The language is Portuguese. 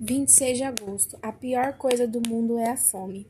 Vinte e seis de agosto, a pior coisa do mundo é a fome.